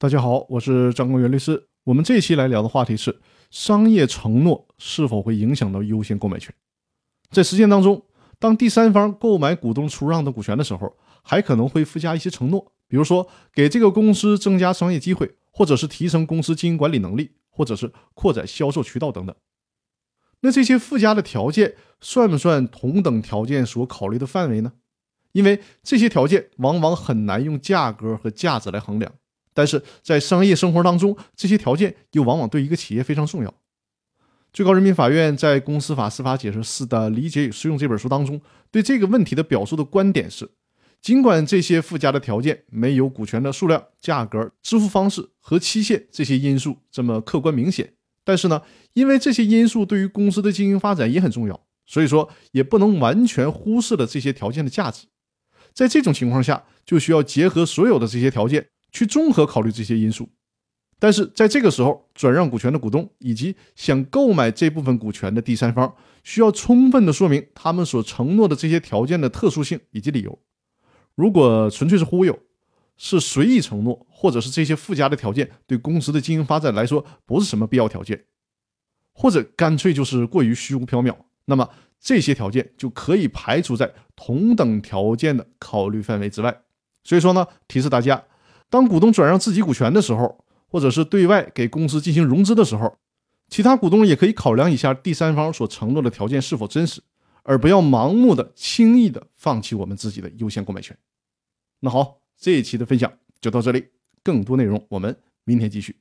大家好，我是张公元律师。我们这期来聊的话题是：商业承诺是否会影响到优先购买权？在实践当中，当第三方购买股东出让的股权的时候，还可能会附加一些承诺，比如说给这个公司增加商业机会，或者是提升公司经营管理能力，或者是扩展销售渠道等等。那这些附加的条件算不算同等条件所考虑的范围呢？因为这些条件往往很难用价格和价值来衡量。但是在商业生活当中，这些条件又往往对一个企业非常重要。最高人民法院在《公司法司法解释四的理解与适用》这本书当中，对这个问题的表述的观点是：尽管这些附加的条件没有股权的数量、价格、支付方式和期限这些因素这么客观明显，但是呢，因为这些因素对于公司的经营发展也很重要，所以说也不能完全忽视了这些条件的价值。在这种情况下，就需要结合所有的这些条件。去综合考虑这些因素，但是在这个时候，转让股权的股东以及想购买这部分股权的第三方，需要充分的说明他们所承诺的这些条件的特殊性以及理由。如果纯粹是忽悠，是随意承诺，或者是这些附加的条件对公司的经营发展来说不是什么必要条件，或者干脆就是过于虚无缥缈，那么这些条件就可以排除在同等条件的考虑范围之外。所以说呢，提示大家。当股东转让自己股权的时候，或者是对外给公司进行融资的时候，其他股东也可以考量一下第三方所承诺的条件是否真实，而不要盲目的、轻易的放弃我们自己的优先购买权。那好，这一期的分享就到这里，更多内容我们明天继续。